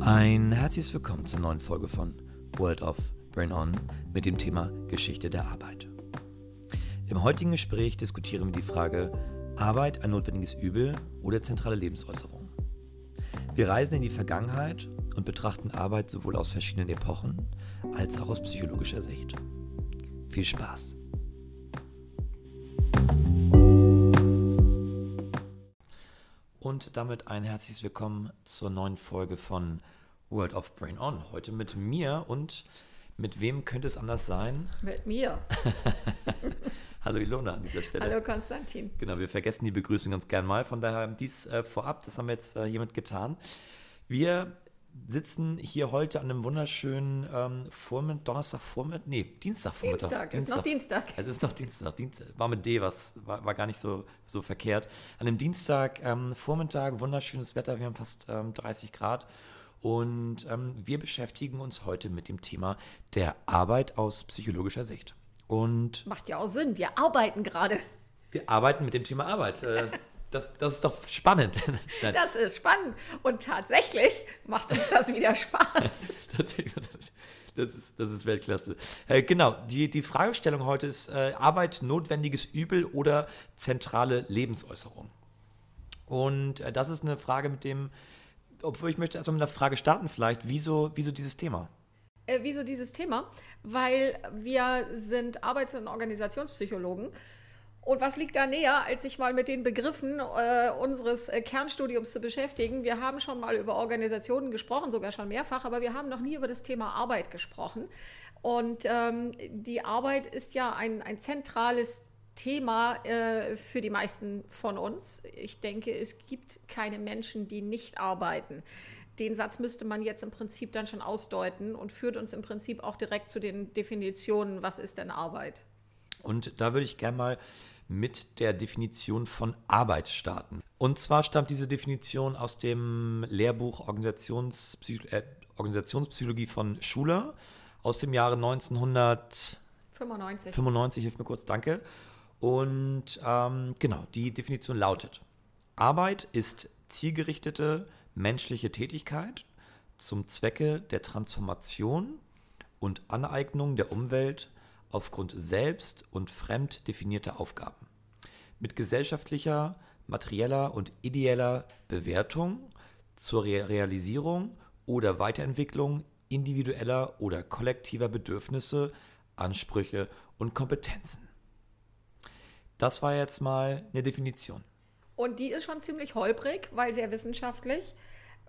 Ein herzliches Willkommen zur neuen Folge von World of Brain On mit dem Thema Geschichte der Arbeit. Im heutigen Gespräch diskutieren wir die Frage, Arbeit ein notwendiges Übel oder zentrale Lebensäußerung. Wir reisen in die Vergangenheit und betrachten Arbeit sowohl aus verschiedenen Epochen als auch aus psychologischer Sicht. Viel Spaß! Und damit ein herzliches Willkommen zur neuen Folge von World of Brain On. Heute mit mir und mit wem könnte es anders sein? Mit mir. Hallo Ilona an dieser Stelle. Hallo Konstantin. Genau, wir vergessen die Begrüßung ganz gern mal, von daher dies äh, vorab, das haben wir jetzt äh, hiermit getan. Wir sitzen hier heute an einem wunderschönen ähm, Vormittag, Donnerstagvormittag, nee, Dienstagvormittag. Dienstag, Dienstag, ist noch Dienstag. Es ist noch Dienstag, Dienstag, war mit D, was war, war gar nicht so, so verkehrt. An einem Dienstag ähm, Vormittag, wunderschönes Wetter, wir haben fast ähm, 30 Grad und ähm, wir beschäftigen uns heute mit dem Thema der Arbeit aus psychologischer Sicht. Und Macht ja auch Sinn, wir arbeiten gerade. Wir arbeiten mit dem Thema Arbeit. Äh, das, das ist doch spannend. das ist spannend. Und tatsächlich macht uns das wieder Spaß. das, ist, das ist Weltklasse. Äh, genau, die, die Fragestellung heute ist: äh, Arbeit notwendiges Übel oder zentrale Lebensäußerung? Und äh, das ist eine Frage, mit dem, obwohl ich möchte erstmal mit einer Frage starten, vielleicht, wieso, wieso dieses Thema? Äh, wieso dieses Thema? Weil wir sind Arbeits- und Organisationspsychologen und was liegt da näher, als sich mal mit den Begriffen äh, unseres äh, Kernstudiums zu beschäftigen? Wir haben schon mal über Organisationen gesprochen, sogar schon mehrfach, aber wir haben noch nie über das Thema Arbeit gesprochen. Und ähm, die Arbeit ist ja ein, ein zentrales Thema äh, für die meisten von uns. Ich denke, es gibt keine Menschen, die nicht arbeiten. Den Satz müsste man jetzt im Prinzip dann schon ausdeuten und führt uns im Prinzip auch direkt zu den Definitionen, was ist denn Arbeit? Und da würde ich gerne mal mit der Definition von Arbeit starten. Und zwar stammt diese Definition aus dem Lehrbuch Organisationspsych äh, Organisationspsychologie von Schuler aus dem Jahre 1995. 95, hilf mir kurz, danke. Und ähm, genau, die Definition lautet, Arbeit ist zielgerichtete menschliche Tätigkeit zum Zwecke der Transformation und Aneignung der Umwelt aufgrund selbst und fremd definierter Aufgaben. Mit gesellschaftlicher, materieller und ideeller Bewertung zur Re Realisierung oder Weiterentwicklung individueller oder kollektiver Bedürfnisse, Ansprüche und Kompetenzen. Das war jetzt mal eine Definition. Und die ist schon ziemlich holprig, weil sehr wissenschaftlich.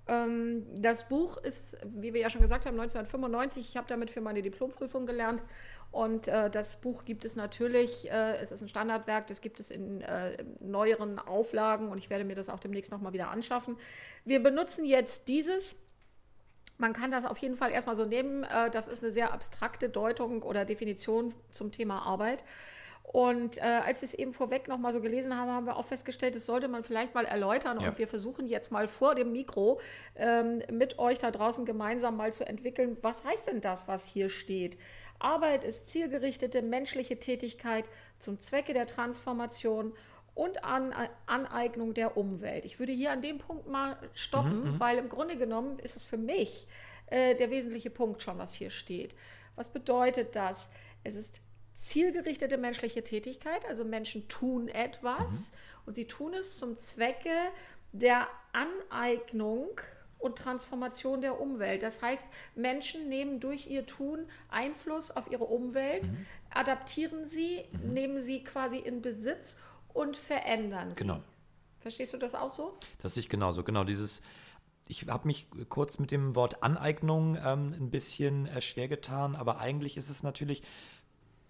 Ähm, das Buch ist, wie wir ja schon gesagt haben, 1995. Ich habe damit für meine Diplomprüfung gelernt. Und äh, das Buch gibt es natürlich, äh, es ist ein Standardwerk, das gibt es in äh, neueren Auflagen und ich werde mir das auch demnächst nochmal wieder anschaffen. Wir benutzen jetzt dieses. Man kann das auf jeden Fall erstmal so nehmen. Das ist eine sehr abstrakte Deutung oder Definition zum Thema Arbeit. Und äh, als wir es eben vorweg noch mal so gelesen haben, haben wir auch festgestellt, das sollte man vielleicht mal erläutern. Ja. Und wir versuchen jetzt mal vor dem Mikro ähm, mit euch da draußen gemeinsam mal zu entwickeln, was heißt denn das, was hier steht? Arbeit ist zielgerichtete menschliche Tätigkeit zum Zwecke der Transformation und an, Aneignung der Umwelt. Ich würde hier an dem Punkt mal stoppen, mhm, mhm, weil im Grunde genommen ist es für mich äh, der wesentliche Punkt schon, was hier steht. Was bedeutet das? Es ist zielgerichtete menschliche Tätigkeit, also Menschen tun etwas mhm. und sie tun es zum Zwecke der Aneignung und Transformation der Umwelt. Das heißt, Menschen nehmen durch ihr Tun Einfluss auf ihre Umwelt, mhm. adaptieren sie, mhm. nehmen sie quasi in Besitz und verändern sie. Genau. Verstehst du das auch so? Das sehe ich genauso. Genau, dieses ich habe mich kurz mit dem Wort Aneignung ähm, ein bisschen äh, schwer getan, aber eigentlich ist es natürlich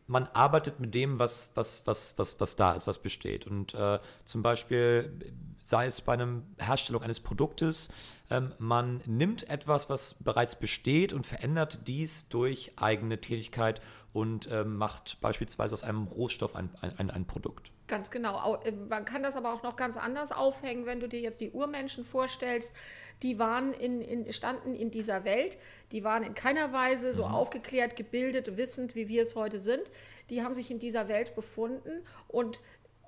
man arbeitet mit dem, was, was, was, was, was da ist, was besteht. Und äh, zum Beispiel, sei es bei einer Herstellung eines Produktes, ähm, man nimmt etwas, was bereits besteht und verändert dies durch eigene Tätigkeit und äh, macht beispielsweise aus einem Rohstoff ein, ein, ein Produkt. Ganz genau. Äh, man kann das aber auch noch ganz anders aufhängen, wenn du dir jetzt die Urmenschen vorstellst. Die waren in, in, standen in dieser Welt, die waren in keiner Weise so mhm. aufgeklärt, gebildet, wissend, wie wir es heute sind. Die haben sich in dieser Welt befunden und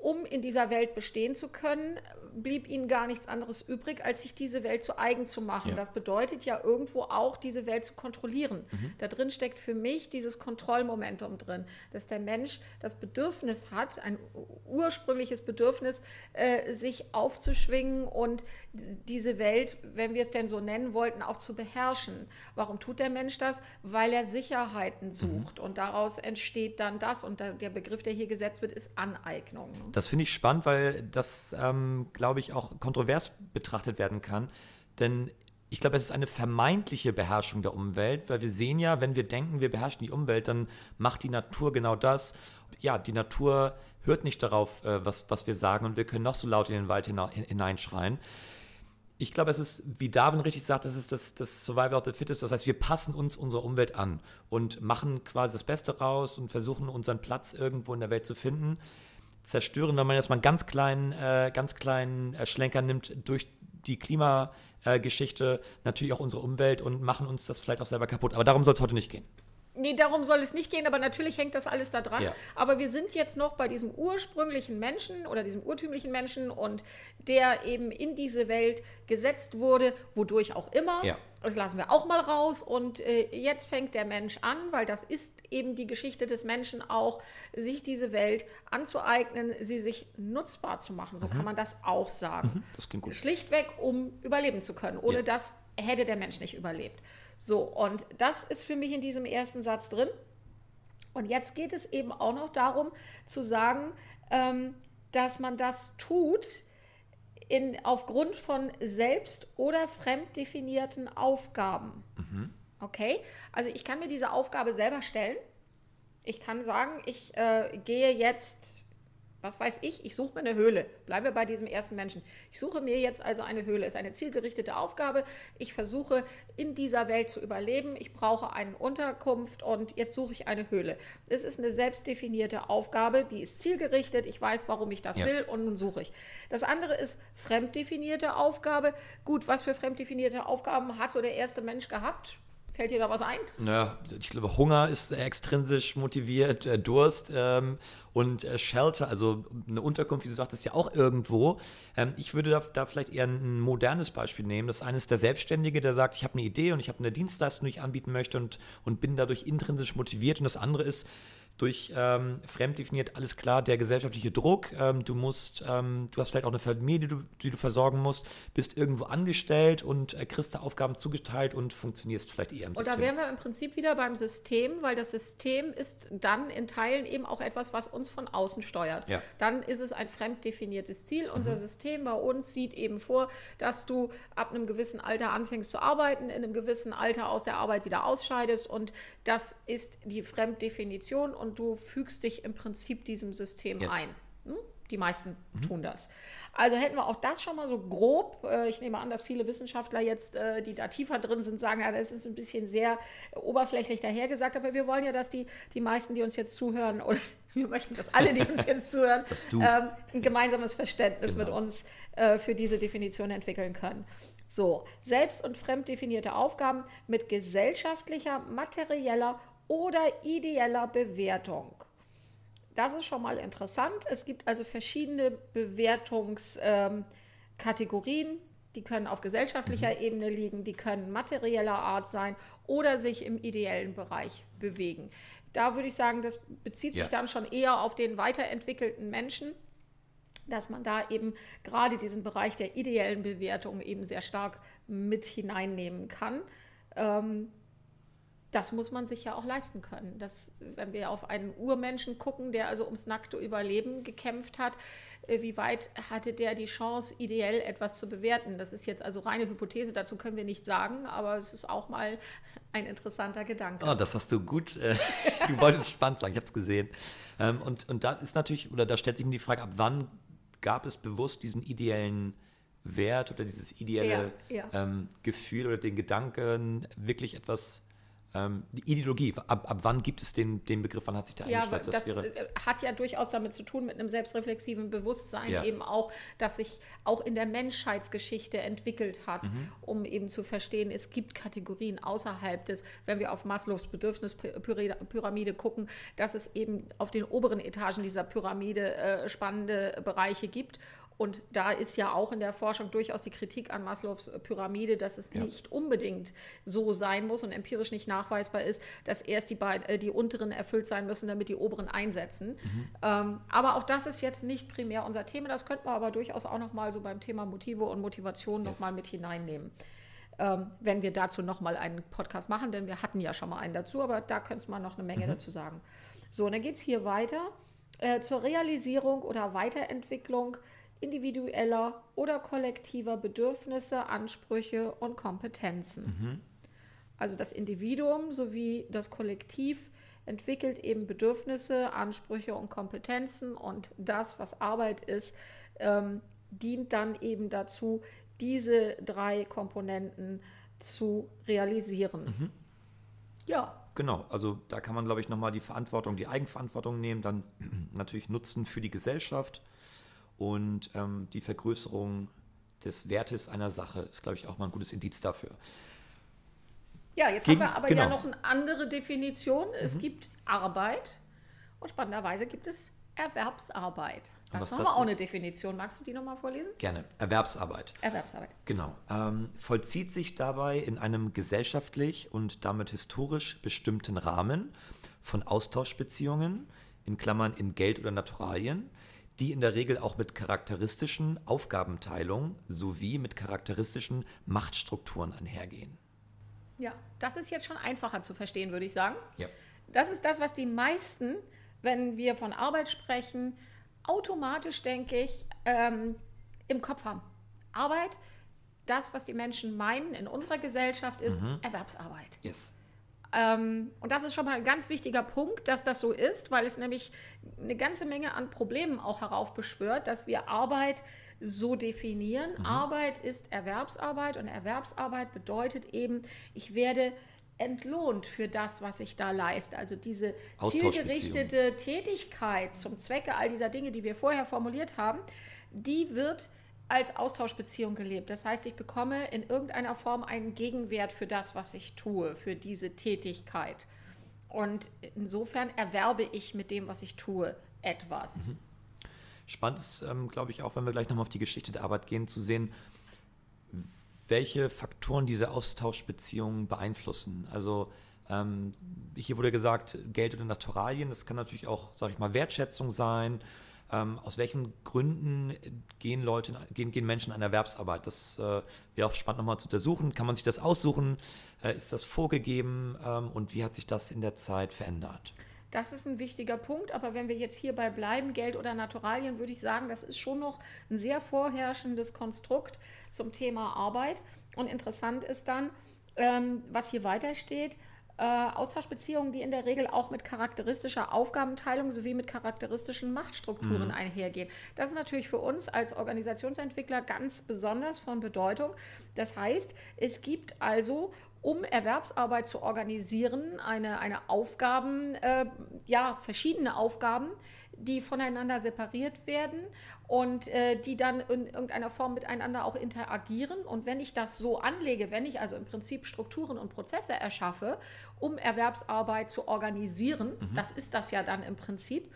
um in dieser Welt bestehen zu können, blieb ihnen gar nichts anderes übrig, als sich diese Welt zu eigen zu machen. Ja. Das bedeutet ja irgendwo auch, diese Welt zu kontrollieren. Mhm. Da drin steckt für mich dieses Kontrollmomentum drin, dass der Mensch das Bedürfnis hat, ein ursprüngliches Bedürfnis, äh, sich aufzuschwingen und diese Welt, wenn wir es denn so nennen wollten, auch zu beherrschen. Warum tut der Mensch das? Weil er Sicherheiten sucht und daraus entsteht dann das und der Begriff, der hier gesetzt wird, ist Aneignung. Das finde ich spannend, weil das, ähm, glaube ich, auch kontrovers betrachtet werden kann. Denn ich glaube, es ist eine vermeintliche Beherrschung der Umwelt, weil wir sehen ja, wenn wir denken, wir beherrschen die Umwelt, dann macht die Natur genau das. Ja, die Natur hört nicht darauf, äh, was, was wir sagen und wir können noch so laut in den Wald hineinschreien. Ich glaube, es ist, wie Darwin richtig sagt, das ist das, das Survival of the Fittest. Das heißt, wir passen uns unserer Umwelt an und machen quasi das Beste raus und versuchen unseren Platz irgendwo in der Welt zu finden. Zerstören, wenn man jetzt mal einen ganz kleinen, äh, ganz kleinen äh, Schlenker nimmt durch die Klimageschichte, natürlich auch unsere Umwelt und machen uns das vielleicht auch selber kaputt. Aber darum soll es heute nicht gehen. Nee, darum soll es nicht gehen, aber natürlich hängt das alles da dran. Ja. Aber wir sind jetzt noch bei diesem ursprünglichen Menschen oder diesem urtümlichen Menschen und der eben in diese Welt gesetzt wurde, wodurch auch immer. Ja. Das lassen wir auch mal raus. Und äh, jetzt fängt der Mensch an, weil das ist eben die Geschichte des Menschen auch, sich diese Welt anzueignen, sie sich nutzbar zu machen. So kann man das auch sagen. Das klingt gut. Schlichtweg, um überleben zu können. Ohne Ja. das hätte der Mensch nicht überlebt. So, und das ist für mich in diesem ersten Satz drin. Und jetzt geht es eben auch noch darum zu sagen, ähm, dass man das tut in, aufgrund von selbst- oder fremddefinierten Aufgaben. Okay, also ich kann mir diese Aufgabe selber stellen. Ich kann sagen, ich äh, gehe jetzt, was weiß ich, ich suche mir eine Höhle. Bleibe bei diesem ersten Menschen. Ich suche mir jetzt also eine Höhle. Ist eine zielgerichtete Aufgabe. Ich versuche in dieser Welt zu überleben. Ich brauche eine Unterkunft und jetzt suche ich eine Höhle. Es ist eine selbstdefinierte Aufgabe, die ist zielgerichtet. Ich weiß, warum ich das Ja. will und nun suche ich. Das andere ist fremddefinierte Aufgabe. Gut, was für fremddefinierte Aufgaben hat so der erste Mensch gehabt? Fällt dir da was ein? Naja, ich glaube, Hunger ist extrinsisch motiviert, äh, Durst ähm, und äh, Shelter, also eine Unterkunft, wie du sagtest, ja auch irgendwo. Ähm, ich würde da, da vielleicht eher ein modernes Beispiel nehmen. Das eine ist der Selbstständige, der sagt, ich habe eine Idee und ich habe eine Dienstleistung, die ich anbieten möchte und, und bin dadurch intrinsisch motiviert. Und das andere ist, durch ähm, fremd definiert, alles klar, der gesellschaftliche Druck. Ähm, du musst, ähm, du hast vielleicht auch eine Familie, die du, die du versorgen musst, bist irgendwo angestellt und äh, kriegst da Aufgaben zugeteilt und funktionierst vielleicht eher im Und da System. wären wir im Prinzip wieder beim System, weil das System ist dann in Teilen eben auch etwas, was uns von außen steuert. Ja. Dann ist es ein fremd definiertes Ziel. Unser System bei uns sieht eben vor, dass du ab einem gewissen Alter anfängst zu arbeiten, in einem gewissen Alter aus der Arbeit wieder ausscheidest und das ist die Fremddefinition und du fügst dich im Prinzip diesem System Yes. ein. Hm? Die meisten tun das. Also hätten wir auch das schon mal so grob. Äh, Ich nehme an, dass viele Wissenschaftler jetzt, äh, die da tiefer drin sind, sagen, ja, das ist ein bisschen sehr oberflächlich dahergesagt. Aber wir wollen ja, dass die, die meisten, die uns jetzt zuhören, oder wir möchten, dass alle, die uns jetzt zuhören, ähm, ein gemeinsames Verständnis mit Genau. uns äh, für diese Definition entwickeln können. So, selbst- und fremd definierte Aufgaben mit gesellschaftlicher, materieller oder ideeller Bewertung. Das ist schon mal interessant. Es gibt also verschiedene Bewertungskategorien. Kategorien. die können auf gesellschaftlicher Ebene liegen, die können materieller Art sein oder sich im ideellen Bereich bewegen. Da würde ich sagen, das bezieht sich Ja. dann schon eher auf den weiterentwickelten Menschen, dass man da eben gerade diesen Bereich der ideellen Bewertung eben sehr stark mit hineinnehmen kann. Ähm, das muss man sich ja auch leisten können. Das, wenn wir auf einen Urmenschen gucken, der also ums nackte Überleben gekämpft hat, äh, wie weit hatte der die Chance, ideell etwas zu bewerten? Das ist jetzt also reine Hypothese, dazu können wir nicht sagen, aber es ist auch mal ein interessanter Gedanke. Oh, das hast du gut. Äh, du wolltest spannend sagen, ich habe es gesehen. Ähm, und, und da ist natürlich, oder da stellt sich mir die Frage, ab wann gab es bewusst diesen ideellen Wert oder dieses ideelle Ja, ja. Ähm, Gefühl oder den Gedanken, wirklich etwas ähm, die Ideologie, ab, ab wann gibt es den, den Begriff, wann hat sich der Ja, eingeschleift? das äh, hat ja durchaus damit zu tun, mit einem selbstreflexiven Bewusstsein Ja. eben auch, das sich auch in der Menschheitsgeschichte entwickelt hat, Mhm. um eben zu verstehen, es gibt Kategorien außerhalb des, wenn wir auf Maslows Bedürfnispyramide gucken, dass es eben auf den oberen Etagen dieser Pyramide äh, spannende Bereiche gibt. Und da ist ja auch in der Forschung durchaus die Kritik an Maslows Pyramide, dass es Ja. nicht unbedingt so sein muss und empirisch nicht nachweisbar ist, dass erst die, beid, äh, die unteren erfüllt sein müssen, damit die oberen einsetzen. Ähm, aber auch das ist jetzt nicht primär unser Thema. Das könnte man aber durchaus auch noch mal so beim Thema Motive und Motivation noch Yes. mal mit hineinnehmen. Ähm, wenn wir dazu noch mal einen Podcast machen, denn wir hatten ja schon mal einen dazu, aber da könnte man noch eine Menge dazu sagen. So, und dann geht es hier weiter äh, zur Realisierung oder Weiterentwicklung individueller oder kollektiver Bedürfnisse, Ansprüche und Kompetenzen. Also das Individuum sowie das Kollektiv entwickelt eben Bedürfnisse, Ansprüche und Kompetenzen und das, was Arbeit ist, ähm, dient dann eben dazu, diese drei Komponenten zu realisieren. Ja, Genau, also da kann man, glaube ich, nochmal die Verantwortung, die Eigenverantwortung nehmen, dann natürlich Nutzen für die Gesellschaft und ähm, die Vergrößerung des Wertes einer Sache ist, glaube ich, auch mal ein gutes Indiz dafür. Ja, jetzt Gegen- haben wir aber genau. ja noch eine andere Definition. Es gibt Arbeit und spannenderweise gibt es Erwerbsarbeit. Dazu haben das wir auch eine ist? Definition. Magst du die nochmal vorlesen? Gerne. Erwerbsarbeit. Erwerbsarbeit. Genau. Ähm, vollzieht sich dabei in einem gesellschaftlich und damit historisch bestimmten Rahmen von Austauschbeziehungen, in Klammern in Geld oder Naturalien, die in der Regel auch mit charakteristischen Aufgabenteilungen sowie mit charakteristischen Machtstrukturen einhergehen. Ja, das ist jetzt schon einfacher zu verstehen, würde ich sagen. Ja. Das ist das, was die meisten, wenn wir von Arbeit sprechen, automatisch, denke ich, ähm, im Kopf haben. Arbeit, das, was die Menschen meinen in unserer Gesellschaft, ist Erwerbsarbeit. Yes. Ähm, und das ist schon mal ein ganz wichtiger Punkt, dass das so ist, weil es nämlich eine ganze Menge an Problemen auch heraufbeschwört, dass wir Arbeit so definieren. Arbeit ist Erwerbsarbeit und Erwerbsarbeit bedeutet eben, ich werde entlohnt für das, was ich da leiste. Also diese zielgerichtete Tätigkeit zum Zwecke all dieser Dinge, die wir vorher formuliert haben, die wird als Austauschbeziehung gelebt. Das heißt, ich bekomme in irgendeiner Form einen Gegenwert für das, was ich tue, für diese Tätigkeit. Und insofern erwerbe ich mit dem, was ich tue, etwas. Spannend ist, ähm, glaube ich, auch, wenn wir gleich nochmal auf die Geschichte der Arbeit gehen, zu sehen, welche Faktoren diese Austauschbeziehungen beeinflussen. Also ähm, hier wurde gesagt, Geld oder Naturalien, das kann natürlich auch, sage ich mal, Wertschätzung sein. Ähm, aus welchen Gründen gehen Leute, gehen, gehen Menschen eine Erwerbsarbeit? Das äh, wäre auch spannend nochmal zu untersuchen. Kann man sich das aussuchen? Äh, ist das vorgegeben? Ähm, und wie hat sich das in der Zeit verändert? Das ist ein wichtiger Punkt, aber wenn wir jetzt hierbei bleiben, Geld oder Naturalien, würde ich sagen, das ist schon noch ein sehr vorherrschendes Konstrukt zum Thema Arbeit. Und interessant ist dann, ähm, was hier weiter steht, äh, Austauschbeziehungen, die in der Regel auch mit charakteristischer Aufgabenteilung sowie mit charakteristischen Machtstrukturen einhergehen. Das ist natürlich für uns als Organisationsentwickler ganz besonders von Bedeutung. Das heißt, es gibt also um Erwerbsarbeit zu organisieren, eine, eine Aufgaben, äh, ja, verschiedene Aufgaben, die voneinander separiert werden und äh, die dann in irgendeiner Form miteinander auch interagieren. Und wenn ich das so anlege, wenn ich also im Prinzip Strukturen und Prozesse erschaffe, um Erwerbsarbeit zu organisieren, das ist das ja dann im Prinzip,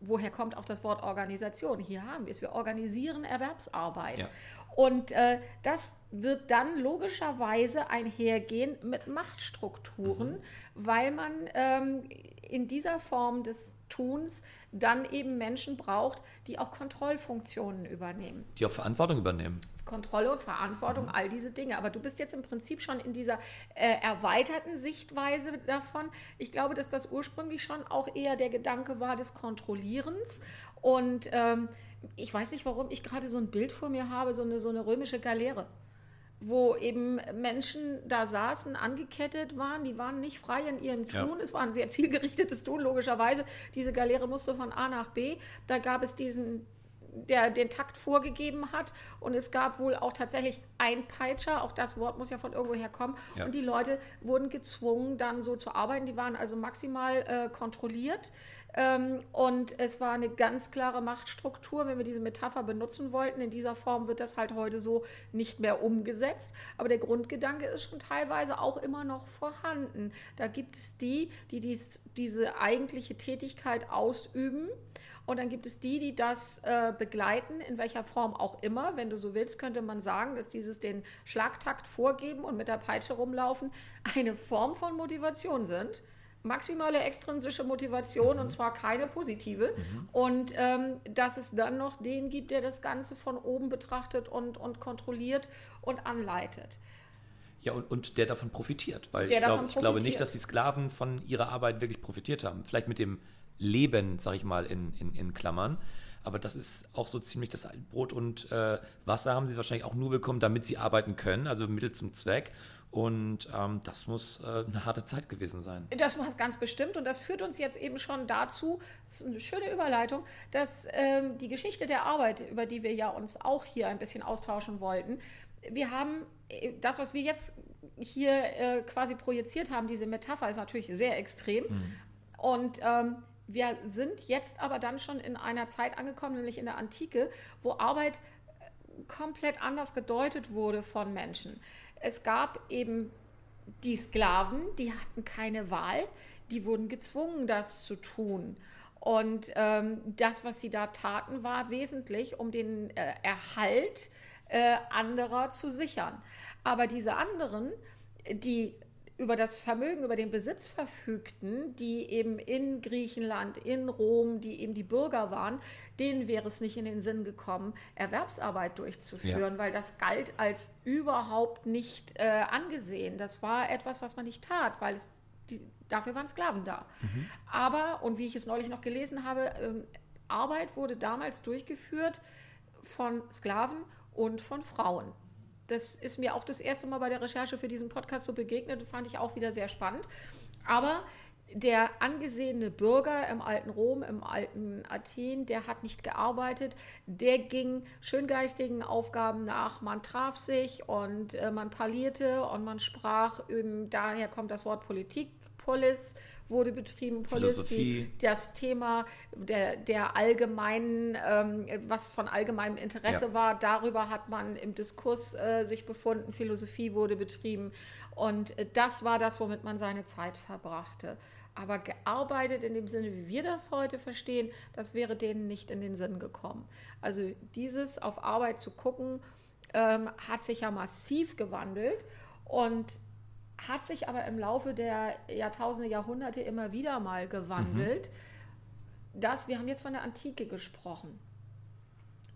woher kommt auch das Wort Organisation? Hier haben wir es. Wir organisieren Erwerbsarbeit. Ja. Und äh, das wird dann logischerweise einhergehen mit Machtstrukturen, weil man ähm, in dieser Form des Tuns dann eben Menschen braucht, die auch Kontrollfunktionen übernehmen. Die auch Verantwortung übernehmen. Kontrolle und Verantwortung, all diese Dinge. Aber du bist jetzt im Prinzip schon in dieser äh, erweiterten Sichtweise davon. Ich glaube, dass das ursprünglich schon auch eher der Gedanke war des Kontrollierens. Und ähm, ich weiß nicht, warum ich gerade so ein Bild vor mir habe, so eine, so eine römische Galeere wo eben Menschen da saßen, angekettet waren, die waren nicht frei in ihrem Ja. Tun, es war ein sehr zielgerichtetes Tun, logischerweise. Diese Galeere musste von A nach B, da gab es diesen der den Takt vorgegeben hat. Und es gab wohl auch tatsächlich Einpeitscher, auch das Wort muss ja von irgendwoher kommen. Ja. Und die Leute wurden gezwungen, dann so zu arbeiten. Die waren also maximal äh, kontrolliert. Ähm, und es war eine ganz klare Machtstruktur, wenn wir diese Metapher benutzen wollten. In dieser Form wird das halt heute so nicht mehr umgesetzt. Aber der Grundgedanke ist schon teilweise auch immer noch vorhanden. Da gibt es die, die dies, diese eigentliche Tätigkeit ausüben. Und dann gibt es die, die das äh, begleiten, in welcher Form auch immer. Wenn du so willst, könnte man sagen, dass dieses den Schlagtakt vorgeben und mit der Peitsche rumlaufen eine Form von Motivation sind maximale extrinsische Motivation mhm. und zwar keine positive. Mhm. Und ähm, dass es dann noch den gibt, der das Ganze von oben betrachtet und, und kontrolliert und anleitet. Ja, und, und der davon profitiert, weil ich, glaub, ich glaube nicht, dass die Sklaven von ihrer Arbeit wirklich profitiert haben. Vielleicht mit dem Leben, sage ich mal, in, in, in Klammern. Aber das ist auch so ziemlich das Brot und äh, Wasser haben sie wahrscheinlich auch nur bekommen, damit sie arbeiten können, also Mittel zum Zweck. Und ähm, das muss äh, eine harte Zeit gewesen sein. Das war es ganz bestimmt. Und das führt uns jetzt eben schon dazu, das ist eine schöne Überleitung, dass ähm, die Geschichte der Arbeit, über die wir ja uns auch hier ein bisschen austauschen wollten, wir haben äh, das, was wir jetzt hier äh, quasi projiziert haben, diese Metapher ist natürlich sehr extrem. Mhm. Und ähm, wir sind jetzt aber dann schon in einer Zeit angekommen, nämlich in der Antike, wo Arbeit äh, komplett anders gedeutet wurde von Menschen es gab eben die Sklaven, die hatten keine Wahl, die wurden gezwungen, das zu tun. Und ähm, das, was sie da taten, war wesentlich, um den äh, Erhalt äh, anderer zu sichern. Aber diese anderen, die über das Vermögen, über den Besitz verfügten, die eben in Griechenland, in Rom, die eben die Bürger waren, denen wäre es nicht in den Sinn gekommen, Erwerbsarbeit durchzuführen, ja. weil das galt als überhaupt nicht äh, angesehen. Das war etwas, was man nicht tat, weil es die, dafür waren Sklaven da. Mhm. Aber, und wie ich es neulich noch gelesen habe, äh, Arbeit wurde damals durchgeführt von Sklaven und von Frauen. Das ist mir auch das erste Mal bei der Recherche für diesen Podcast so begegnet fand ich auch wieder sehr spannend. Aber der angesehene Bürger im alten Rom, im alten Athen, der hat nicht gearbeitet, der ging schöngeistigen Aufgaben nach. Man traf sich und äh, man parlierte und man sprach, eben, daher kommt das Wort Politik, Polis, wurde betrieben, Policy, das Thema der, der allgemeinen, ähm, was von allgemeinem Interesse ja. war, darüber hat man im Diskurs äh, sich befunden, Philosophie wurde betrieben und äh, das war das, womit man seine Zeit verbrachte. Aber gearbeitet in dem Sinne, wie wir das heute verstehen, das wäre denen nicht in den Sinn gekommen. Also dieses auf Arbeit zu gucken, ähm, hat sich ja massiv gewandelt und hat sich aber im Laufe der Jahrtausende, Jahrhunderte immer wieder mal gewandelt. Mhm. Das, wir haben jetzt von der Antike gesprochen.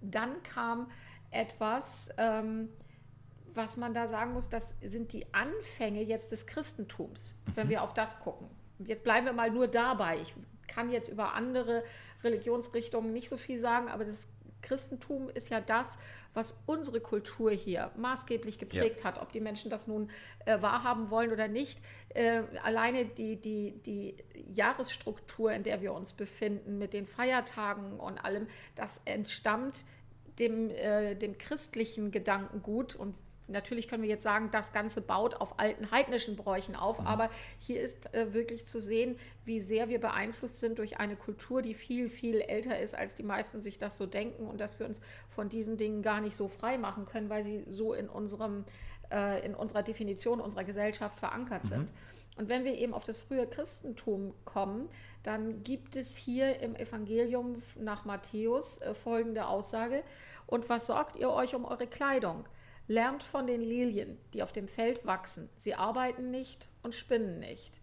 Dann kam etwas, ähm, was man da sagen muss, das sind die Anfänge jetzt des Christentums, mhm. wenn wir auf das gucken. Jetzt bleiben wir mal nur dabei. Ich kann jetzt über andere Religionsrichtungen nicht so viel sagen, aber das Christentum ist ja das, was unsere Kultur hier maßgeblich geprägt ja. hat, ob die Menschen das nun äh, wahrhaben wollen oder nicht. Äh, alleine die, die, die Jahresstruktur, in der wir uns befinden, mit den Feiertagen und allem, das entstammt dem, äh, dem christlichen Gedankengut und Natürlich können wir jetzt sagen, das Ganze baut auf alten heidnischen Bräuchen auf, mhm. aber hier ist äh, wirklich zu sehen, wie sehr wir beeinflusst sind durch eine Kultur, die viel, viel älter ist, als die meisten sich das so denken und dass wir uns von diesen Dingen gar nicht so frei machen können, weil sie so in unserem äh, in unserer Definition unserer Gesellschaft verankert mhm. sind. Und wenn wir eben auf das frühe Christentum kommen, dann gibt es hier im Evangelium nach Matthäus äh, folgende Aussage. Und was sorgt ihr euch um eure Kleidung? Lernt von den Lilien, die auf dem Feld wachsen. Sie arbeiten nicht und spinnen nicht.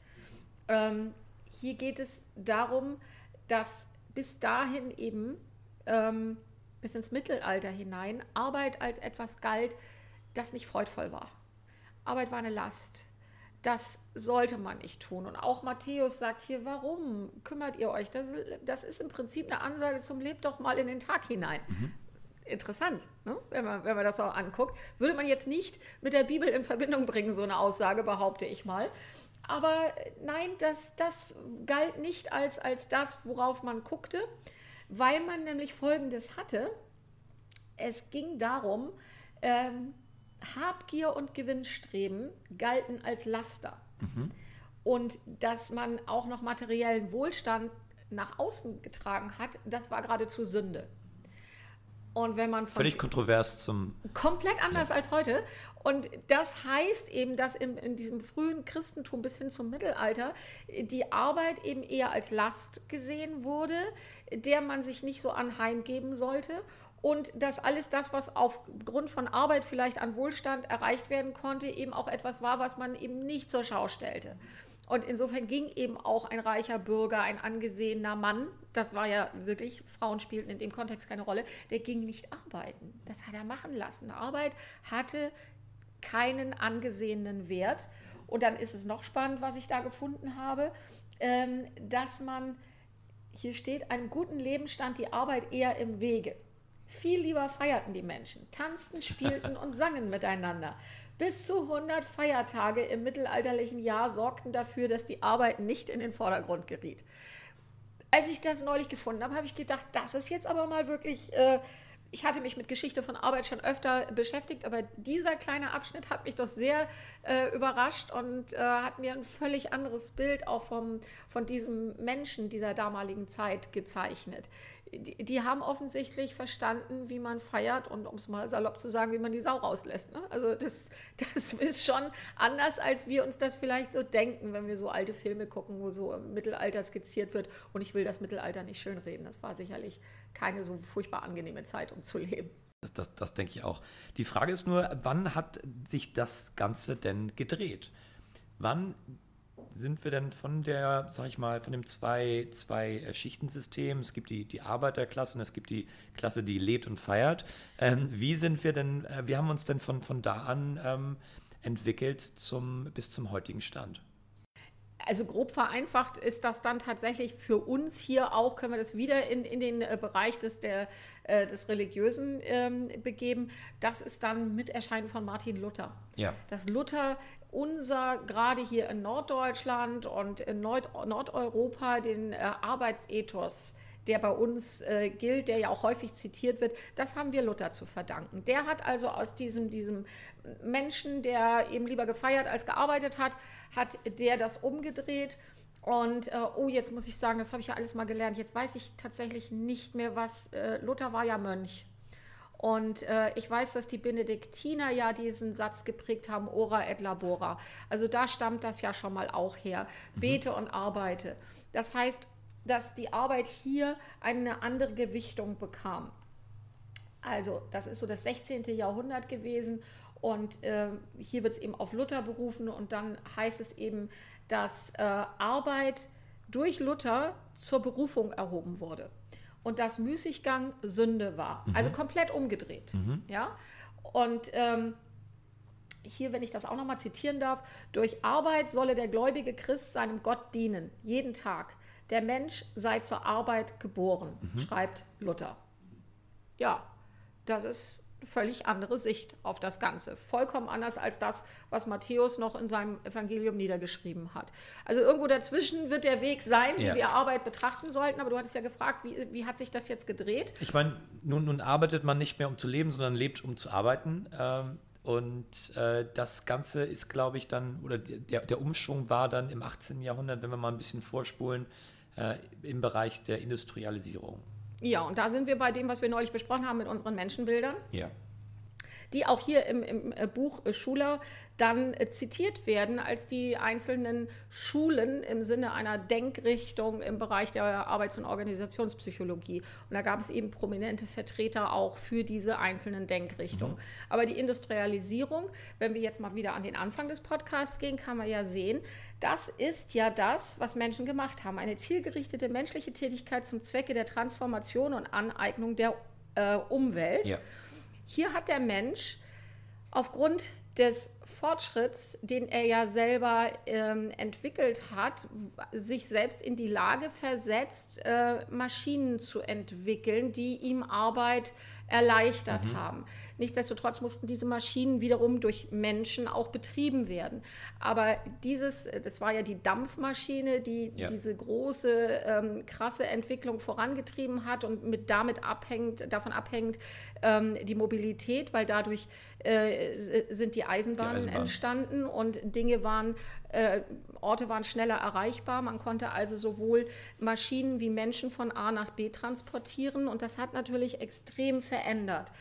Ähm, hier geht es darum, dass bis dahin eben, ähm, bis ins Mittelalter hinein, Arbeit als etwas galt, das nicht freudvoll war. Arbeit war eine Last. Das sollte man nicht tun. Und auch Matthäus sagt hier, warum kümmert ihr euch? Das, das ist im Prinzip eine Ansage zum Lebt doch mal in den Tag hinein. Mhm interessant, ne? wenn, man, wenn man das auch anguckt. Würde man jetzt nicht mit der Bibel in Verbindung bringen, so eine Aussage, behaupte ich mal. Aber nein, das, das galt nicht als, als das, worauf man guckte, weil man nämlich Folgendes hatte. Es ging darum, ähm, Habgier und Gewinnstreben galten als Laster. Mhm. Und dass man auch noch materiellen Wohlstand nach außen getragen hat, das war geradezu Sünde. Und wenn man völlig kontrovers zum komplett anders ja. als heute. Und das heißt eben, dass in, in, diesem frühen Christentum bis hin zum Mittelalter die Arbeit eben eher als Last gesehen wurde, der man sich nicht so anheimgeben sollte. Und dass alles das, was aufgrund von Arbeit vielleicht an Wohlstand erreicht werden konnte, eben auch etwas war, was man eben nicht zur Schau stellte. Und insofern ging eben auch ein reicher Bürger, ein angesehener Mann, das war ja wirklich, Frauen spielten in dem Kontext keine Rolle, der ging nicht arbeiten. Das hat er machen lassen. Arbeit hatte keinen angesehenen Wert. Und dann ist es noch spannend, was ich da gefunden habe, ähm, dass man, hier steht, einem guten Leben stand die Arbeit eher im Wege. Viel lieber feierten die Menschen, tanzten, spielten und sangen miteinander. Bis zu 100 Feiertage im mittelalterlichen Jahr sorgten dafür, dass die Arbeit nicht in den Vordergrund geriet. Als ich das neulich gefunden habe, habe ich gedacht, das ist jetzt aber mal wirklich. Äh, ich hatte mich mit Geschichte von Arbeit schon öfter beschäftigt, aber dieser kleine Abschnitt hat mich doch sehr äh, überrascht und äh, hat mir ein völlig anderes Bild auch vom, von diesem Menschen dieser damaligen Zeit gezeichnet die, die, haben offensichtlich verstanden, wie man feiert und um es mal salopp zu sagen, wie man die Sau rauslässt. Ne? Also das, das ist schon anders, als wir uns das vielleicht so denken, wenn wir so alte Filme gucken, wo so im Mittelalter skizziert wird. Und ich will das Mittelalter nicht schönreden. Das war sicherlich keine so furchtbar angenehme Zeit, um zu leben. Das, das, das denke ich auch. Die Frage ist nur, wann hat sich das Ganze denn gedreht? Wann sind wir denn von der, sag ich mal, von dem zwei, zwei äh, Schichtensystem, es gibt die, die Arbeiterklasse und es gibt die Klasse, die lebt und feiert. Ähm, wie sind wir denn, äh, wie haben wir uns denn von, von da an ähm, entwickelt zum, bis zum heutigen Stand? also grob vereinfacht ist das dann tatsächlich für uns hier auch, können wir das wieder in, in den äh, Bereich des, der, äh, des Religiösen ähm, begeben. Das ist dann mit Erscheinen von Martin Luther. Ja. Dass Luther unser, gerade hier in Norddeutschland und in Nord Nordeuropa, den äh, Arbeitsethos der bei uns äh, gilt, der ja auch häufig zitiert wird, das haben wir Luther zu verdanken. Der hat also aus diesem, diesem Menschen, der eben lieber gefeiert als gearbeitet hat, hat der das umgedreht. Und äh, oh, jetzt muss ich sagen, das habe ich ja alles mal gelernt. Jetzt weiß ich tatsächlich nicht mehr, was. Äh, Luther war ja Mönch. Und äh, ich weiß, dass die Benediktiner ja diesen Satz geprägt haben, ora et labora. Also da stammt das ja schon mal auch her. Mhm. Bete und arbeite. Das heißt, dass die Arbeit hier eine andere Gewichtung bekam. Also das ist so das 16. Jahrhundert gewesen und äh, hier wird es eben auf Luther berufen und dann heißt es eben, dass äh, Arbeit durch Luther zur Berufung erhoben wurde und dass Müßiggang Sünde war. Mhm. Also komplett umgedreht. Mhm. Ja? Und ähm, hier, wenn ich das auch nochmal zitieren darf, durch Arbeit solle der gläubige Christ seinem Gott dienen, jeden Tag. Der Mensch sei zur Arbeit geboren, mhm. schreibt Luther. Ja, das ist völlig andere Sicht auf das Ganze. Vollkommen anders als das, was Matthäus noch in seinem Evangelium niedergeschrieben hat. Also irgendwo dazwischen wird der Weg sein, wie ja. wir Arbeit betrachten sollten. Aber du hattest ja gefragt, wie, wie hat sich das jetzt gedreht? Ich meine, nun, nun arbeitet man nicht mehr, um zu leben, sondern lebt, um zu arbeiten. Ähm und äh, das Ganze ist, glaube ich, dann, oder der, der Umschwung war dann im 18. Jahrhundert, wenn wir mal ein bisschen vorspulen, äh, im Bereich der Industrialisierung. Ja, und da sind wir bei dem, was wir neulich besprochen haben mit unseren Menschenbildern. Ja die auch hier im, im äh, Buch äh, Schuler dann äh, zitiert werden als die einzelnen Schulen im Sinne einer Denkrichtung im Bereich der Arbeits- und Organisationspsychologie. Und da gab es eben prominente Vertreter auch für diese einzelnen Denkrichtungen. Mhm. Aber die Industrialisierung, wenn wir jetzt mal wieder an den Anfang des Podcasts gehen, kann man ja sehen, das ist ja das, was Menschen gemacht haben. Eine zielgerichtete menschliche Tätigkeit zum Zwecke der Transformation und Aneignung der äh, Umwelt. Ja. Hier hat der Mensch aufgrund des Fortschritts, den er ja selber ähm, entwickelt hat, sich selbst in die Lage versetzt, äh, Maschinen zu entwickeln, die ihm Arbeit erleichtert mhm. haben. Nichtsdestotrotz mussten diese Maschinen wiederum durch Menschen auch betrieben werden. Aber dieses, das war ja die Dampfmaschine, die ja. diese große, ähm, krasse Entwicklung vorangetrieben hat und mit damit abhängt, davon abhängt ähm, die Mobilität, weil dadurch äh, sind die Eisenbahnen Eisenbahn. entstanden und Dinge waren, äh, Orte waren schneller erreichbar. Man konnte also sowohl Maschinen wie Menschen von A nach B transportieren und das hat natürlich extrem verändert.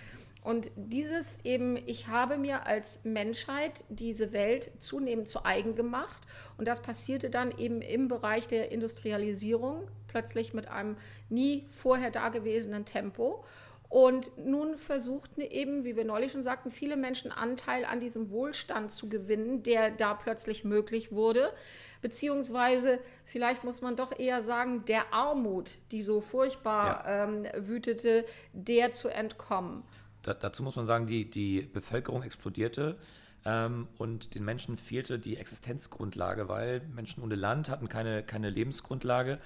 Und dieses eben, ich habe mir als Menschheit diese Welt zunehmend zu eigen gemacht. Und das passierte dann eben im Bereich der Industrialisierung, plötzlich mit einem nie vorher dagewesenen Tempo. Und nun versuchten eben, wie wir neulich schon sagten, viele Menschen Anteil an diesem Wohlstand zu gewinnen, der da plötzlich möglich wurde. Beziehungsweise, vielleicht muss man doch eher sagen, der Armut, die so furchtbar ja. ähm, wütete, der zu entkommen. Da, dazu muss man sagen, die, die Bevölkerung explodierte. Ähm, und den Menschen fehlte die Existenzgrundlage, weil Menschen ohne Land hatten keine, keine Lebensgrundlage.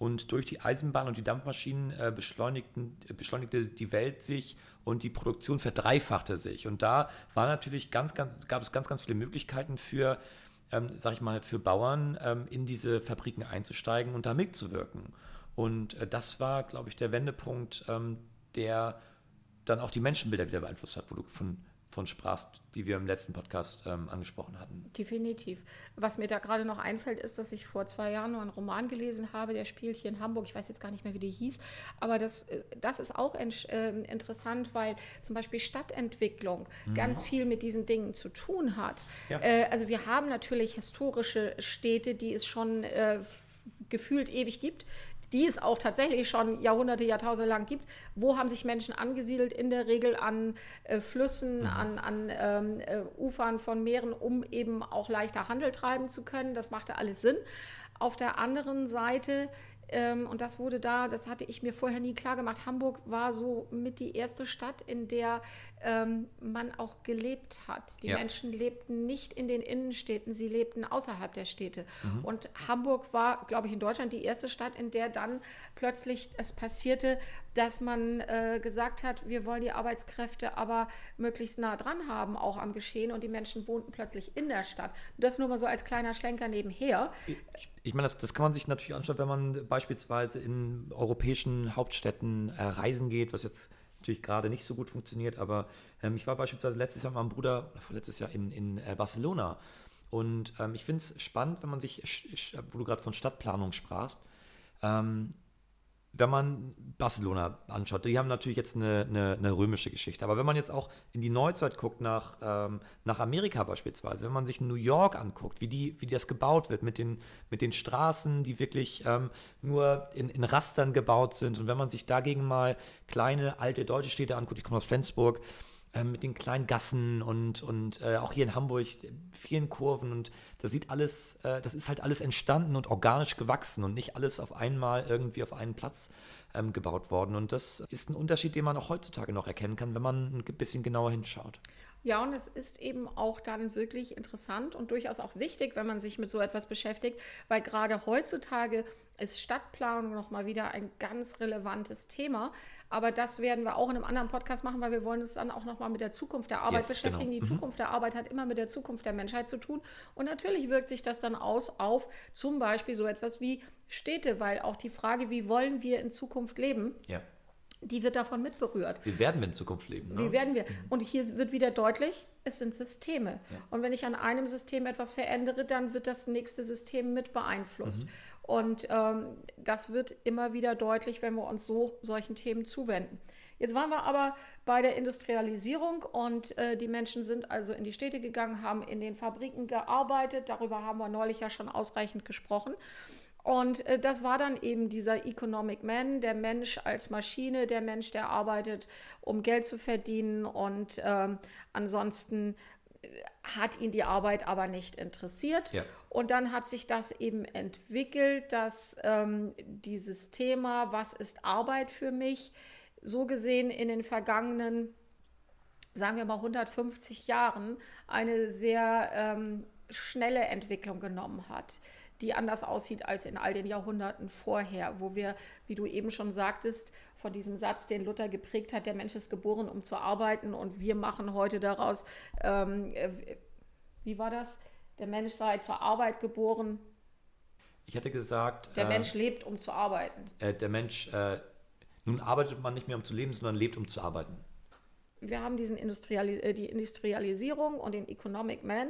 Und durch die Eisenbahn und die Dampfmaschinen äh, beschleunigten, beschleunigte die Welt sich und die Produktion verdreifachte sich. Und da war natürlich ganz, ganz, gab es ganz, ganz viele Möglichkeiten für, ähm, sag ich mal, für Bauern ähm, in diese Fabriken einzusteigen und da mitzuwirken. Und äh, das war, glaube ich, der Wendepunkt, ähm, der dann auch die Menschenbilder wieder beeinflusst hat, wo du von von sprachst, die wir im letzten Podcast ähm, angesprochen hatten. Definitiv. Was mir da gerade noch einfällt, ist, dass ich vor zwei Jahren noch einen Roman gelesen habe, der spielt hier in Hamburg. Ich weiß jetzt gar nicht mehr, wie der hieß, aber das, äh, das ist auch äh, interessant, weil zum Beispiel Stadtentwicklung mhm. ganz viel mit diesen Dingen zu tun hat. Ja. Äh, also wir haben natürlich historische Städte, die es schon äh, gefühlt ewig gibt, die es auch tatsächlich schon Jahrhunderte, Jahrtausende lang gibt. Wo haben sich Menschen angesiedelt? In der Regel an äh, Flüssen, mhm. an, an ähm, äh, Ufern von Meeren, um eben auch leichter Handel treiben zu können. Das machte alles Sinn. Auf der anderen Seite ähm, und das wurde da, das hatte ich mir vorher nie klar gemacht. Hamburg war so mit die erste Stadt, in der ähm, man auch gelebt hat. Die ja. Menschen lebten nicht in den Innenstädten, sie lebten außerhalb der Städte. Mhm. Und Hamburg war, glaube ich, in Deutschland die erste Stadt, in der dann plötzlich es passierte, dass man äh, gesagt hat, wir wollen die Arbeitskräfte aber möglichst nah dran haben, auch am Geschehen. Und die Menschen wohnten plötzlich in der Stadt. Das nur mal so als kleiner Schlenker nebenher. Ich, ich meine, das, das, kann man sich natürlich anschauen, wenn man beispielsweise in europäischen Hauptstädten äh, reisen geht, was jetzt natürlich gerade nicht so gut funktioniert, aber ähm, ich war beispielsweise letztes Jahr mit meinem Bruder, letztes Jahr in, in äh, Barcelona. Und ähm, ich finde es spannend, wenn man sich, wo du gerade von Stadtplanung sprachst, ähm, wenn man Barcelona anschaut, die haben natürlich jetzt eine, eine, eine, römische Geschichte, aber wenn man jetzt auch in die Neuzeit guckt, nach, ähm, nach Amerika beispielsweise, wenn man sich New York anguckt, wie, die, wie das gebaut wird, mit den, mit den Straßen, die wirklich ähm, nur in, in Rastern gebaut sind. Und wenn man sich dagegen mal kleine, alte deutsche Städte anguckt, ich komme aus Flensburg, mit den kleinen Gassen und, und äh, auch hier in Hamburg vielen Kurven und da sieht alles, äh, das ist halt alles entstanden und organisch gewachsen und nicht alles auf einmal irgendwie auf einen Platz ähm, gebaut worden. Und das ist ein Unterschied, den man auch heutzutage noch erkennen kann, wenn man ein bisschen genauer hinschaut. Ja, und es ist eben auch dann wirklich interessant und durchaus auch wichtig, wenn man sich mit so etwas beschäftigt, weil gerade heutzutage ist Stadtplanung nochmal wieder ein ganz relevantes Thema. Aber das werden wir auch in einem anderen Podcast machen, weil wir wollen uns dann auch nochmal mit der Zukunft der Arbeit yes, beschäftigen. Genau. Die mhm. Zukunft der Arbeit hat immer mit der Zukunft der Menschheit zu tun. Und natürlich wirkt sich das dann aus auf zum Beispiel so etwas wie Städte, weil auch die Frage, wie wollen wir in Zukunft leben, ja die wird davon mitberührt. Wie werden wir in Zukunft leben? Ne? Wie werden wir? Und hier wird wieder deutlich, es sind Systeme. Ja. Und wenn ich an einem System etwas verändere, dann wird das nächste System mit beeinflusst. Mhm. Und ähm, das wird immer wieder deutlich, wenn wir uns so solchen Themen zuwenden. Jetzt waren wir aber bei der Industrialisierung und äh, die Menschen sind also in die Städte gegangen, haben in den Fabriken gearbeitet. Darüber haben wir neulich ja schon ausreichend gesprochen. Und äh, das war dann eben dieser Economic Man, der Mensch als Maschine, der Mensch, der arbeitet, um Geld zu verdienen und ähm, ansonsten äh, hat ihn die Arbeit aber nicht interessiert. Ja. Und dann hat sich das eben entwickelt, dass ähm, dieses Thema, was ist Arbeit für mich, so gesehen in den vergangenen sagen wir mal 150 Jahren eine sehr ähm, schnelle Entwicklung genommen hat, die anders aussieht als in all den Jahrhunderten vorher, wo wir, wie du eben schon sagtest, von diesem Satz, den Luther geprägt hat, der Mensch ist geboren, um zu arbeiten und wir machen heute daraus, ähm, äh, wie war das? Der Mensch sei zur Arbeit geboren. Ich hätte gesagt. Der äh, Mensch lebt, um zu arbeiten. Äh, der Mensch, äh, nun arbeitet man nicht mehr, um zu leben, sondern lebt, um zu arbeiten wir haben diesen Industriali äh, die Industrialisierung und den Economic Man.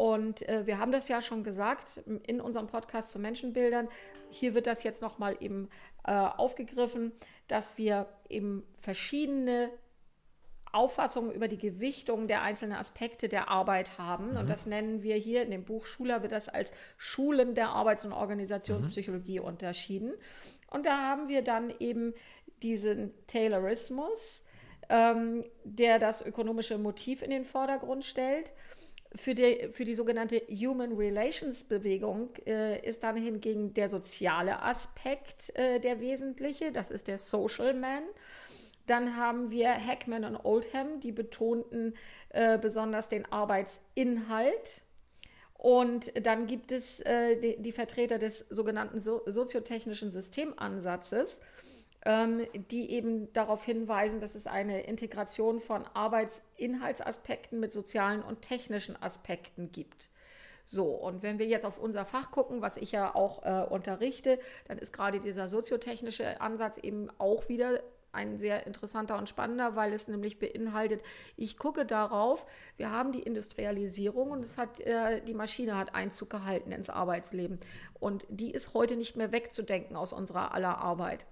Und äh, wir haben das ja schon gesagt in unserem Podcast zu Menschenbildern. Hier wird das jetzt nochmal eben äh, aufgegriffen, dass wir eben verschiedene Auffassungen über die Gewichtung der einzelnen Aspekte der Arbeit haben. Mhm. Und das nennen wir hier in dem Buch Schuler, wird das als Schulen der Arbeits- und Organisationspsychologie mhm. unterschieden. Und da haben wir dann eben diesen Taylorismus, ähm, der das ökonomische Motiv in den Vordergrund stellt. Für die, für die sogenannte Human Relations Bewegung äh, ist dann hingegen der soziale Aspekt äh, der wesentliche, das ist der Social Man. Dann haben wir Hackman und Oldham, die betonten äh, besonders den Arbeitsinhalt. Und dann gibt es äh, die, die, Vertreter des sogenannten so soziotechnischen Systemansatzes, ähm, die eben darauf hinweisen, dass es eine Integration von Arbeitsinhaltsaspekten mit sozialen und technischen Aspekten gibt. So, und wenn wir jetzt auf unser Fach gucken, was ich ja auch äh, unterrichte, dann ist gerade dieser soziotechnische Ansatz eben auch wieder ein sehr interessanter und spannender, weil es nämlich beinhaltet, ich gucke darauf, wir haben die Industrialisierung und es hat, äh, die Maschine hat Einzug gehalten ins Arbeitsleben. Und die ist heute nicht mehr wegzudenken aus unserer aller Arbeit.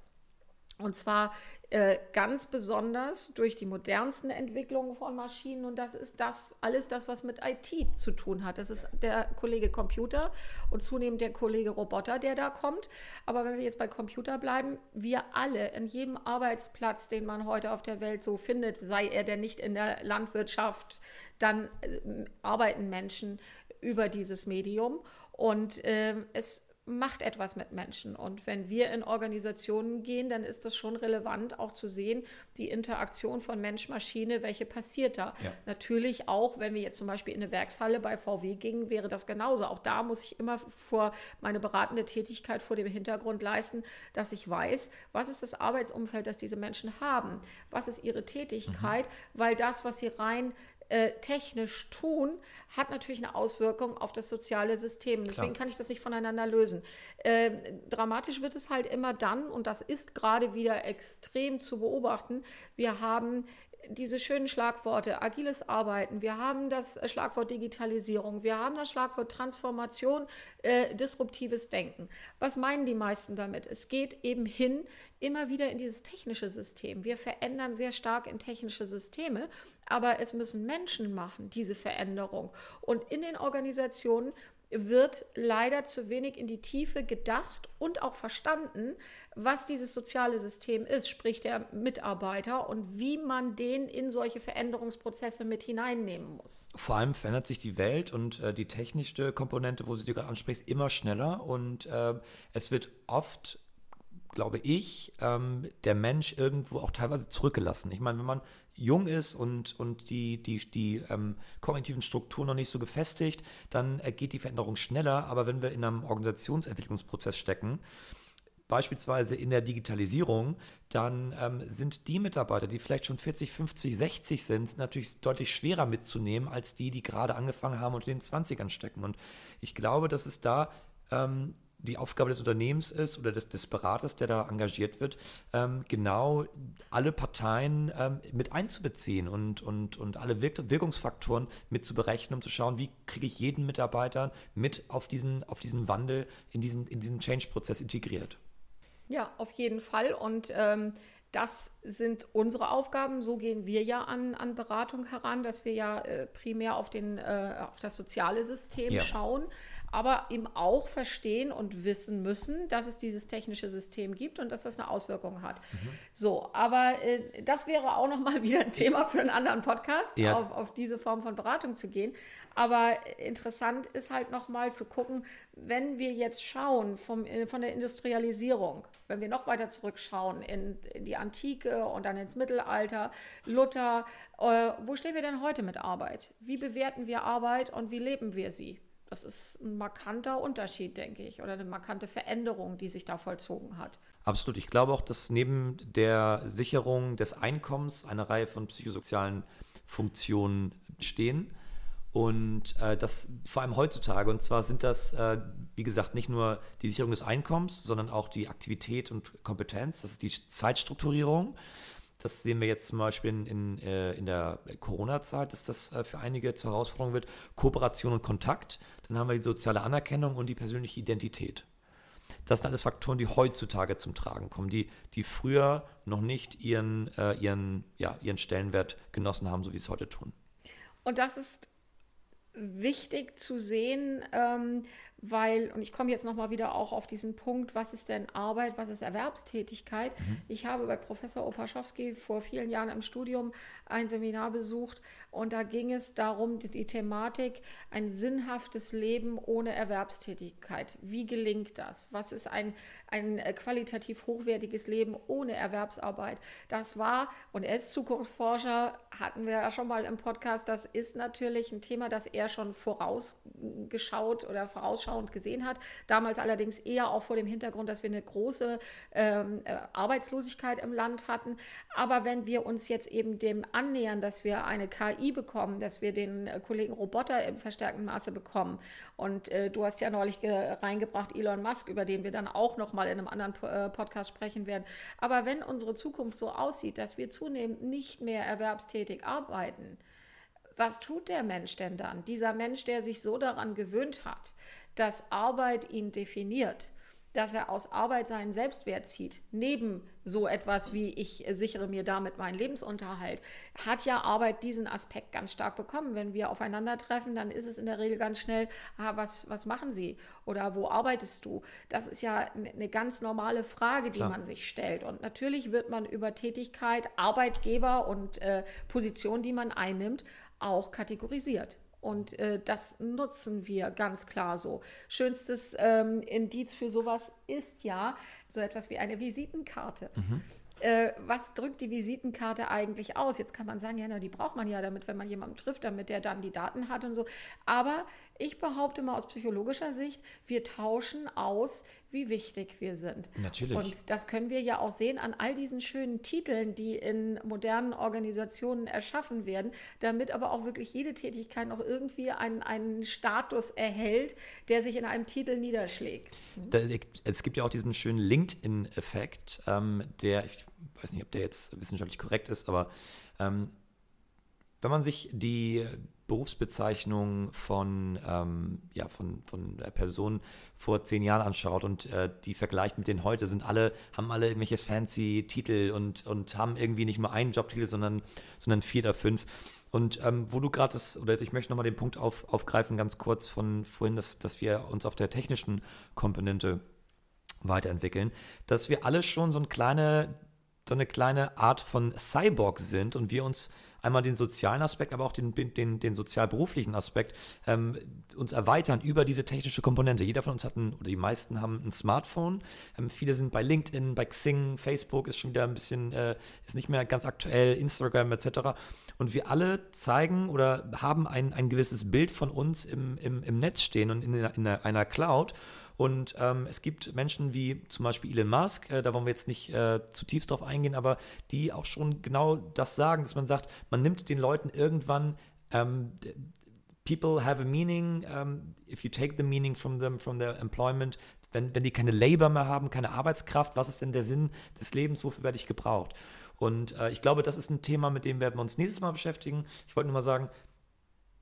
Und zwar äh, ganz besonders durch die modernsten Entwicklungen von Maschinen. Und das ist das alles das, was mit IT zu tun hat. Das ist der Kollege Computer und zunehmend der Kollege Roboter, der da kommt. Aber wenn wir jetzt bei Computer bleiben, wir alle in jedem Arbeitsplatz, den man heute auf der Welt so findet, sei er denn nicht in der Landwirtschaft, dann äh, arbeiten Menschen über dieses Medium. Und äh, es macht etwas mit Menschen. Und wenn wir in Organisationen gehen, dann ist das schon relevant, auch zu sehen, die Interaktion von Mensch-Maschine, welche passiert da. Ja. Natürlich auch, wenn wir jetzt zum Beispiel in eine Werkshalle bei VW gingen, wäre das genauso. Auch da muss ich immer vor meine beratende Tätigkeit vor dem Hintergrund leisten, dass ich weiß, was ist das Arbeitsumfeld, das diese Menschen haben, was ist ihre Tätigkeit, mhm. weil das, was sie rein äh, technisch tun, hat natürlich eine Auswirkung auf das soziale System. Deswegen Klar. kann ich das nicht voneinander lösen. Äh, dramatisch wird es halt immer dann, und das ist gerade wieder extrem zu beobachten, wir haben diese schönen Schlagworte, agiles Arbeiten, wir haben das Schlagwort Digitalisierung, wir haben das Schlagwort Transformation, äh, disruptives Denken. Was meinen die meisten damit? Es geht eben hin immer wieder in dieses technische System. Wir verändern sehr stark in technische Systeme, aber es müssen Menschen machen, diese Veränderung. Und in den Organisationen wird leider zu wenig in die Tiefe gedacht und auch verstanden, was dieses soziale System ist, sprich der Mitarbeiter und wie man den in solche Veränderungsprozesse mit hineinnehmen muss. Vor allem verändert sich die Welt und äh, die technische Komponente, wo sie gerade ansprichst, immer schneller und äh, es wird oft glaube ich, ähm, der Mensch irgendwo auch teilweise zurückgelassen. Ich meine, wenn man jung ist und, und die, die, die ähm, kognitiven Strukturen noch nicht so gefestigt, dann geht die Veränderung schneller. Aber wenn wir in einem Organisationsentwicklungsprozess stecken, beispielsweise in der Digitalisierung, dann ähm, sind die Mitarbeiter, die vielleicht schon 40, 50, 60 sind, natürlich deutlich schwerer mitzunehmen als die, die gerade angefangen haben und in den 20ern stecken. Und ich glaube, dass es da ähm, die Aufgabe des Unternehmens ist oder des, des Beraters, der da engagiert wird, ähm, genau alle Parteien ähm, mit einzubeziehen und, und, und alle Wirk Wirkungsfaktoren mit zu berechnen, um zu schauen, wie kriege ich jeden Mitarbeiter mit auf diesen, auf diesen Wandel, in diesen, in diesen Change-Prozess integriert. Ja, auf jeden Fall. Und ähm, das sind unsere Aufgaben. So gehen wir ja an, an Beratung heran, dass wir ja äh, primär auf, den, äh, auf das soziale System ja. schauen. Aber eben auch verstehen und wissen müssen, dass es dieses technische System gibt und dass das eine Auswirkung hat. Mhm. So, aber äh, das wäre auch nochmal wieder ein Thema für einen anderen Podcast, ja. auf, auf diese Form von Beratung zu gehen. Aber interessant ist halt nochmal zu gucken, wenn wir jetzt schauen vom, äh, von der Industrialisierung, wenn wir noch weiter zurückschauen in, in die Antike und dann ins Mittelalter, Luther, äh, wo stehen wir denn heute mit Arbeit? Wie bewerten wir Arbeit und wie leben wir sie? Das ist ein markanter Unterschied, denke ich, oder eine markante Veränderung, die sich da vollzogen hat. Absolut. Ich glaube auch, dass neben der Sicherung des Einkommens eine Reihe von psychosozialen Funktionen stehen und äh, das vor allem heutzutage. Und zwar sind das, äh, wie gesagt, nicht nur die Sicherung des Einkommens, sondern auch die Aktivität und Kompetenz. Das ist die Zeitstrukturierung. Das sehen wir jetzt zum Beispiel in, in, äh, in der Corona-Zeit, dass das äh, für einige zur Herausforderung wird. Kooperation und Kontakt. Dann haben wir die soziale Anerkennung und die persönliche Identität. Das sind alles Faktoren, die heutzutage zum Tragen kommen, die, die früher noch nicht ihren, äh, ihren, ja, ihren Stellenwert genossen haben, so wie sie es heute tun. Und das ist wichtig zu sehen, ähm, weil, und ich komme jetzt nochmal wieder auch auf diesen Punkt, was ist denn Arbeit, was ist Erwerbstätigkeit? Mhm. Ich habe bei Professor Opaschowski vor vielen Jahren im Studium ein Seminar besucht und da ging es darum, die, die Thematik, ein sinnhaftes Leben ohne Erwerbstätigkeit. Wie gelingt das? Was ist ein, ein qualitativ hochwertiges Leben ohne Erwerbsarbeit? Das war, und er ist Zukunftsforscher, hatten wir ja schon mal im Podcast, das ist natürlich ein Thema, das er schon vorausgeschaut oder vorausschauend vorausschauend gesehen hat. Damals allerdings eher auch vor dem Hintergrund, dass wir eine große ähm, äh, Arbeitslosigkeit im Land hatten. Aber wenn wir uns jetzt eben dem annähern, dass wir eine KI bekommen, dass wir den äh, Kollegen Roboter im verstärkten Maße bekommen. Und äh, du hast ja neulich reingebracht Elon Musk, über den wir dann auch noch mal in einem anderen äh, Podcast sprechen werden. Aber wenn unsere Zukunft so aussieht, dass wir zunehmend nicht mehr erwerbstätig arbeiten, was tut der Mensch denn dann? Dieser Mensch, der sich so daran gewöhnt hat, dass Arbeit ihn definiert, dass er aus Arbeit seinen Selbstwert zieht, neben so etwas wie ich sichere mir damit meinen Lebensunterhalt, hat ja Arbeit diesen Aspekt ganz stark bekommen. Wenn wir aufeinandertreffen, dann ist es in der Regel ganz schnell, ah, was, was machen Sie oder wo arbeitest du? Das ist ja eine ganz normale Frage, die Klar. man sich stellt. Und natürlich wird man über Tätigkeit, Arbeitgeber und äh, Position, die man einnimmt, auch kategorisiert. Und äh, das nutzen wir ganz klar so. Schönstes ähm, Indiz für sowas ist ja so etwas wie eine Visitenkarte. Mhm. Äh, was drückt die Visitenkarte eigentlich aus? Jetzt kann man sagen, ja, na, die braucht man ja damit, wenn man jemanden trifft, damit der dann die Daten hat und so. Aber ich behaupte mal aus psychologischer Sicht, wir tauschen aus, wie wichtig wir sind. Natürlich. Und das können wir ja auch sehen an all diesen schönen Titeln, die in modernen Organisationen erschaffen werden, damit aber auch wirklich jede Tätigkeit noch irgendwie einen, einen Status erhält, der sich in einem Titel niederschlägt. es gibt ja auch diesen schönen LinkedIn-Effekt, ähm, der, ich weiß nicht, ob der jetzt wissenschaftlich korrekt ist, aber ähm, wenn man sich die Berufsbezeichnung von, ähm, ja, von, von Personen vor zehn Jahren anschaut und äh, die vergleicht mit denen heute, sind alle, haben alle irgendwelche fancy Titel und, und haben irgendwie nicht nur einen Jobtitel, sondern, sondern vier oder fünf. Und ähm, wo du gerade das, oder ich möchte nochmal den Punkt auf, aufgreifen, ganz kurz von vorhin, dass, dass wir uns auf der technischen Komponente weiterentwickeln, dass wir alle schon so eine kleine, so eine kleine Art von Cyborg sind und wir uns einmal den sozialen Aspekt, aber auch den, den, den sozialberuflichen Aspekt ähm, uns erweitern über diese technische Komponente. Jeder von uns hat ein, oder die meisten haben ein Smartphone. Ähm, viele sind bei LinkedIn, bei Xing, Facebook ist schon wieder ein bisschen, äh, ist nicht mehr ganz aktuell, Instagram etc. Und wir alle zeigen oder haben ein, ein gewisses Bild von uns im, im, im Netz stehen und in, in einer Cloud. Und ähm, es gibt Menschen wie zum Beispiel Elon Musk, äh, da wollen wir jetzt nicht äh, zutiefst drauf eingehen, aber die auch schon genau das sagen, dass man sagt, man nimmt den Leuten irgendwann ähm, People have a meaning. Um, if you take the meaning from them, from their employment, wenn, wenn die keine Labor mehr haben, keine Arbeitskraft, was ist denn der Sinn des Lebens? Wofür werde ich gebraucht? Und äh, ich glaube, das ist ein Thema, mit dem werden wir uns nächstes Mal beschäftigen. Ich wollte nur mal sagen,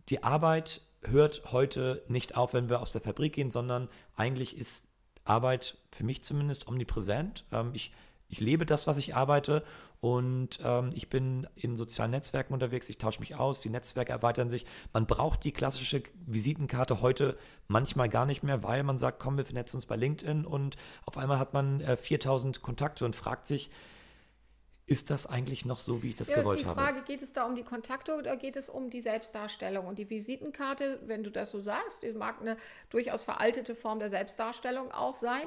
die Arbeit hört heute nicht auf, wenn wir aus der Fabrik gehen, sondern eigentlich ist Arbeit für mich zumindest omnipräsent. Ähm, ich ich lebe das, was ich arbeite und ähm, ich bin in sozialen Netzwerken unterwegs, ich tausche mich aus, die Netzwerke erweitern sich. Man braucht die klassische Visitenkarte heute manchmal gar nicht mehr, weil man sagt, komm, wir vernetzen uns bei LinkedIn und auf einmal hat man äh, 4000 Kontakte und fragt sich, ist das eigentlich noch so, wie ich das ja, gewollt habe? ist die Frage, habe? geht es da um die Kontakte oder geht es um die Selbstdarstellung? Und die Visitenkarte, wenn du das so sagst, mag eine durchaus veraltete Form der Selbstdarstellung auch sein.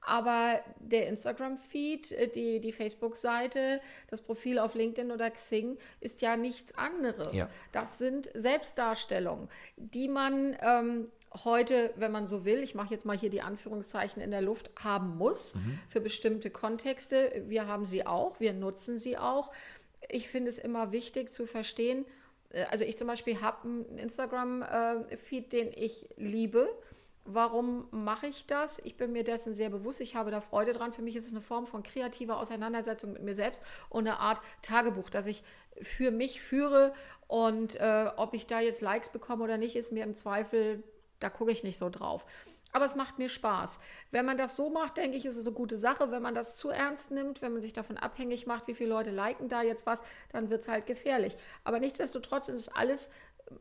Aber der Instagram-Feed, äh, die, die Facebook-Seite, das Profil auf LinkedIn oder Xing ist ja nichts anderes. Ja. Das sind Selbstdarstellungen, die man ähm, heute, wenn man so will, ich mache jetzt mal hier die Anführungszeichen in der Luft, haben muss mhm. für bestimmte Kontexte. Wir haben sie auch, wir nutzen sie auch. Ich finde es immer wichtig zu verstehen, äh, also ich zum Beispiel habe einen Instagram-Feed, den ich liebe. Warum mache ich das? Ich bin mir dessen sehr bewusst. Ich habe da Freude dran. Für mich ist es eine Form von kreativer Auseinandersetzung mit mir selbst und eine Art Tagebuch, das ich für mich führe. Und äh, ob ich da jetzt Likes bekomme oder nicht, ist mir im Zweifel da gucke ich nicht so drauf. Aber es macht mir Spaß. Wenn man das so macht, denke ich, ist es eine gute Sache. Wenn man das zu ernst nimmt, wenn man sich davon abhängig macht, wie viele Leute liken da jetzt was, dann wird es halt gefährlich. Aber nichtsdestotrotz ist es alles ähm,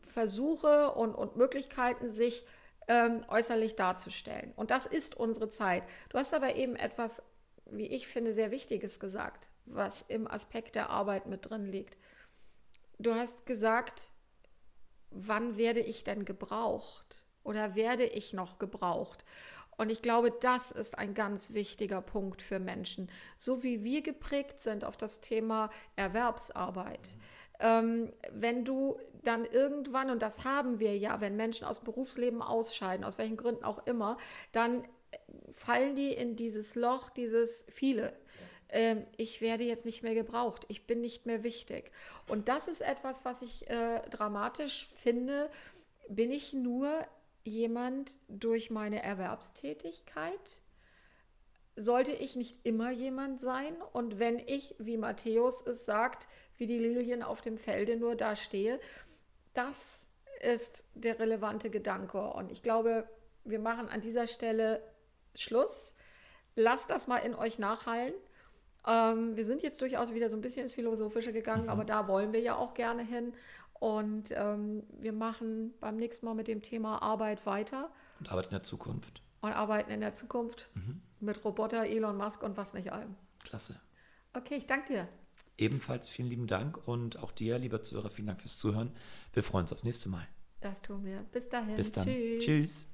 Versuche und, und Möglichkeiten, sich ähm, äußerlich darzustellen. Und das ist unsere Zeit. Du hast aber eben etwas, wie ich finde, sehr Wichtiges gesagt, was im Aspekt der Arbeit mit drin liegt. Du hast gesagt, wann werde ich denn gebraucht oder werde ich noch gebraucht? Und ich glaube, das ist ein ganz wichtiger Punkt für Menschen. So wie wir geprägt sind auf das Thema Erwerbsarbeit. Ähm, wenn du dann irgendwann, und das haben wir ja, wenn Menschen aus Berufsleben ausscheiden, aus welchen Gründen auch immer, dann fallen die in dieses Loch, dieses viele äh, ich werde jetzt nicht mehr gebraucht, ich bin nicht mehr wichtig. Und das ist etwas, was ich äh, dramatisch finde. Bin ich nur jemand durch meine Erwerbstätigkeit? Sollte ich nicht immer jemand sein? Und wenn ich, wie Matthäus es sagt, wie die Lilien auf dem Felde nur da stehe, das ist der relevante Gedanke. Und ich glaube, wir machen an dieser Stelle Schluss. Lasst das mal in euch nachhallen. Ähm, wir sind jetzt durchaus wieder so ein bisschen ins Philosophische gegangen, mhm. aber da wollen wir ja auch gerne hin. Und ähm, wir machen beim nächsten Mal mit dem Thema Arbeit weiter. Und arbeiten in der Zukunft. Und arbeiten in der Zukunft mhm. mit Roboter, Elon Musk und was nicht allem. Klasse. Okay, ich danke dir. Ebenfalls vielen lieben Dank und auch dir, lieber Zuhörer, vielen Dank fürs Zuhören. Wir freuen uns aufs nächste Mal. Das tun wir. Bis dahin. Bis dann. Tschüss. Tschüss.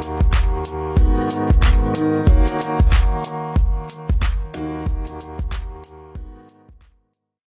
フフフフ。